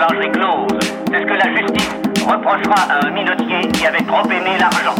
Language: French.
C'est ce que la justice reprochera à un minotier qui avait trop aimé l'argent?